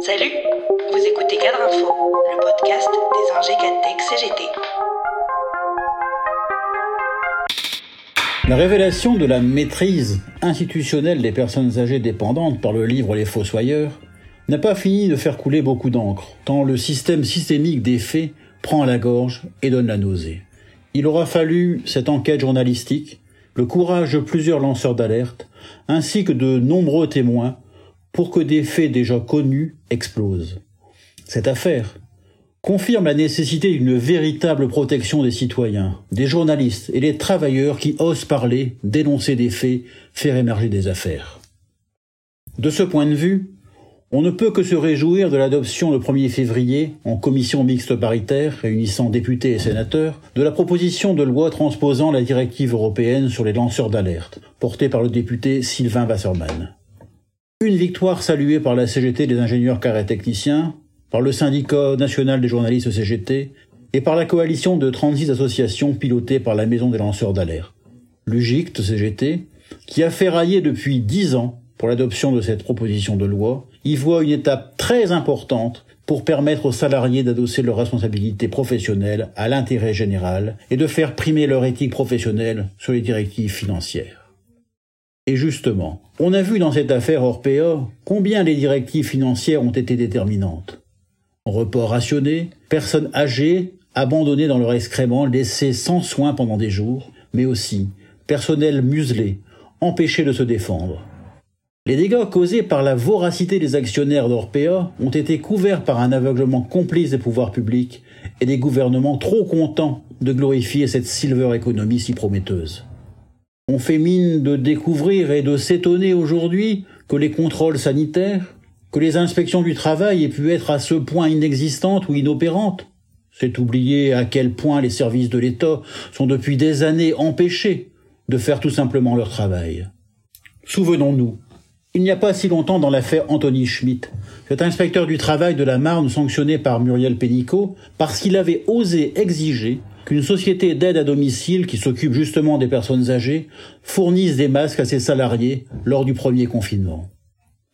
Salut, vous écoutez Cadre Info, le podcast des ingé Tech CGT. La révélation de la maîtrise institutionnelle des personnes âgées dépendantes par le livre Les Fossoyeurs n'a pas fini de faire couler beaucoup d'encre, tant le système systémique des faits prend à la gorge et donne la nausée. Il aura fallu cette enquête journalistique, le courage de plusieurs lanceurs d'alerte, ainsi que de nombreux témoins pour que des faits déjà connus explosent. Cette affaire confirme la nécessité d'une véritable protection des citoyens, des journalistes et des travailleurs qui osent parler, dénoncer des faits, faire émerger des affaires. De ce point de vue, on ne peut que se réjouir de l'adoption le 1er février, en commission mixte paritaire réunissant députés et sénateurs, de la proposition de loi transposant la directive européenne sur les lanceurs d'alerte, portée par le député Sylvain Wasserman. Une victoire saluée par la CGT des ingénieurs carré techniciens, par le syndicat national des journalistes CGT et par la coalition de 36 associations pilotées par la Maison des lanceurs d'alerte. L'UGICT CGT, qui a fait railler depuis dix ans pour l'adoption de cette proposition de loi, y voit une étape très importante pour permettre aux salariés d'adosser leurs responsabilités professionnelles à l'intérêt général et de faire primer leur éthique professionnelle sur les directives financières. Et justement, on a vu dans cette affaire Orpea combien les directives financières ont été déterminantes. Report rationné, personnes âgées abandonnées dans leur excrément, laissées sans soins pendant des jours, mais aussi personnel muselé, empêché de se défendre. Les dégâts causés par la voracité des actionnaires d'Orpea ont été couverts par un aveuglement complice des pouvoirs publics et des gouvernements trop contents de glorifier cette silver économie si prometteuse. On fait mine de découvrir et de s'étonner aujourd'hui que les contrôles sanitaires, que les inspections du travail aient pu être à ce point inexistantes ou inopérantes. C'est oublier à quel point les services de l'État sont depuis des années empêchés de faire tout simplement leur travail. Souvenons-nous, il n'y a pas si longtemps dans l'affaire Anthony Schmidt, cet inspecteur du travail de la Marne sanctionné par Muriel Pénicaud parce qu'il avait osé exiger qu'une société d'aide à domicile qui s'occupe justement des personnes âgées fournisse des masques à ses salariés lors du premier confinement.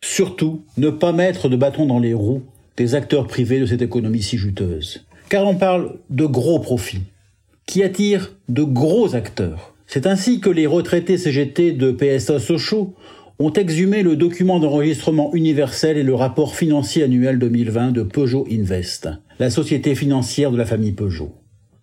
Surtout, ne pas mettre de bâton dans les roues des acteurs privés de cette économie si juteuse. Car on parle de gros profits, qui attirent de gros acteurs. C'est ainsi que les retraités CGT de PSA Sochaux ont exhumé le document d'enregistrement universel et le rapport financier annuel 2020 de Peugeot Invest, la société financière de la famille Peugeot.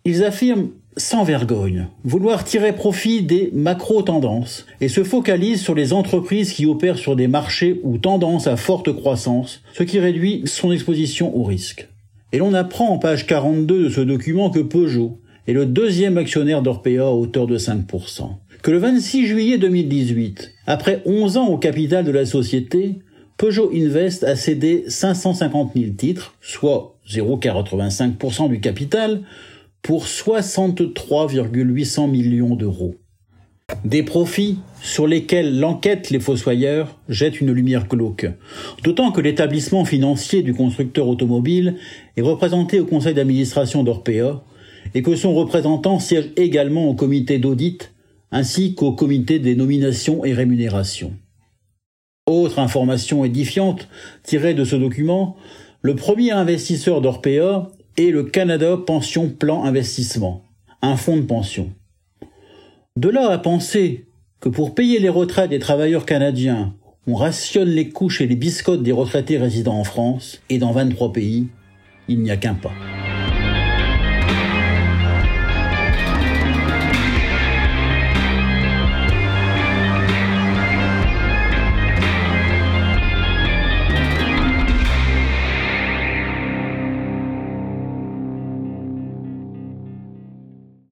Ils affirment sans vergogne vouloir tirer profit des macro-tendances et se focalisent sur les entreprises qui opèrent sur des marchés ou tendances à forte croissance, ce qui réduit son exposition au risque. Et l'on apprend en page 42 de ce document que Peugeot est le deuxième actionnaire d'Orpea à hauteur de 5%. Que le 26 juillet 2018, après 11 ans au capital de la société, Peugeot Invest a cédé 550 000 titres, soit 0,85% du capital, pour 63,800 millions d'euros. Des profits sur lesquels l'enquête Les Fossoyeurs jette une lumière glauque, d'autant que l'établissement financier du constructeur automobile est représenté au conseil d'administration d'Orpea et que son représentant siège également au comité d'audit ainsi qu'au comité des nominations et rémunérations. Autre information édifiante tirée de ce document, le premier investisseur d'Orpea et le Canada Pension Plan Investissement, un fonds de pension. De là à penser que pour payer les retraites des travailleurs canadiens, on rationne les couches et les biscottes des retraités résidant en France et dans 23 pays, il n'y a qu'un pas.